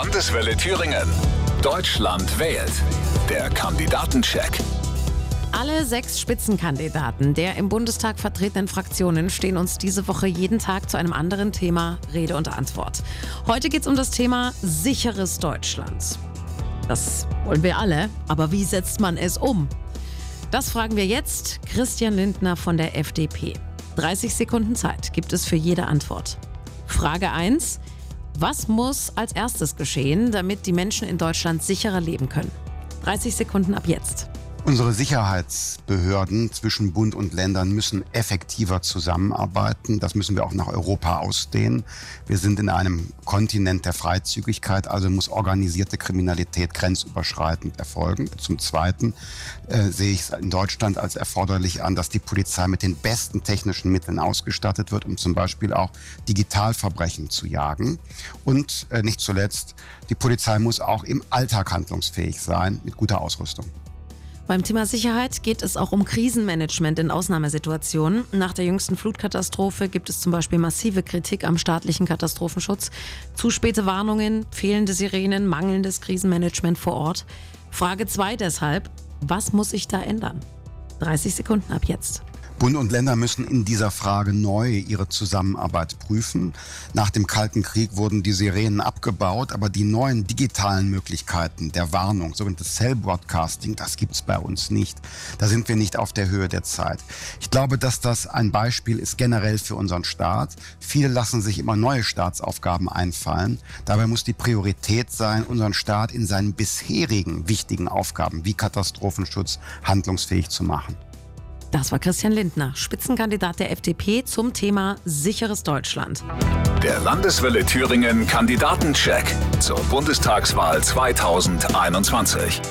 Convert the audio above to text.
Landeswelle Thüringen. Deutschland wählt. Der Kandidatencheck. Alle sechs Spitzenkandidaten der im Bundestag vertretenen Fraktionen stehen uns diese Woche jeden Tag zu einem anderen Thema Rede und Antwort. Heute geht es um das Thema sicheres Deutschland. Das wollen wir alle, aber wie setzt man es um? Das fragen wir jetzt Christian Lindner von der FDP. 30 Sekunden Zeit gibt es für jede Antwort. Frage 1. Was muss als erstes geschehen, damit die Menschen in Deutschland sicherer leben können? 30 Sekunden ab jetzt. Unsere Sicherheitsbehörden zwischen Bund und Ländern müssen effektiver zusammenarbeiten. Das müssen wir auch nach Europa ausdehnen. Wir sind in einem Kontinent der Freizügigkeit, also muss organisierte Kriminalität grenzüberschreitend erfolgen. Zum Zweiten äh, sehe ich es in Deutschland als erforderlich an, dass die Polizei mit den besten technischen Mitteln ausgestattet wird, um zum Beispiel auch Digitalverbrechen zu jagen. Und äh, nicht zuletzt, die Polizei muss auch im Alltag handlungsfähig sein mit guter Ausrüstung. Beim Thema Sicherheit geht es auch um Krisenmanagement in Ausnahmesituationen. Nach der jüngsten Flutkatastrophe gibt es zum Beispiel massive Kritik am staatlichen Katastrophenschutz, zu späte Warnungen, fehlende Sirenen, mangelndes Krisenmanagement vor Ort. Frage 2 deshalb, was muss sich da ändern? 30 Sekunden ab jetzt. Bund und Länder müssen in dieser Frage neu ihre Zusammenarbeit prüfen. Nach dem Kalten Krieg wurden die Sirenen abgebaut, aber die neuen digitalen Möglichkeiten der Warnung, sogenanntes Cell Broadcasting, das gibt's bei uns nicht. Da sind wir nicht auf der Höhe der Zeit. Ich glaube, dass das ein Beispiel ist generell für unseren Staat. Viele lassen sich immer neue Staatsaufgaben einfallen. Dabei muss die Priorität sein, unseren Staat in seinen bisherigen wichtigen Aufgaben wie Katastrophenschutz handlungsfähig zu machen. Das war Christian Lindner, Spitzenkandidat der FDP zum Thema sicheres Deutschland. Der Landeswelle Thüringen Kandidatencheck zur Bundestagswahl 2021.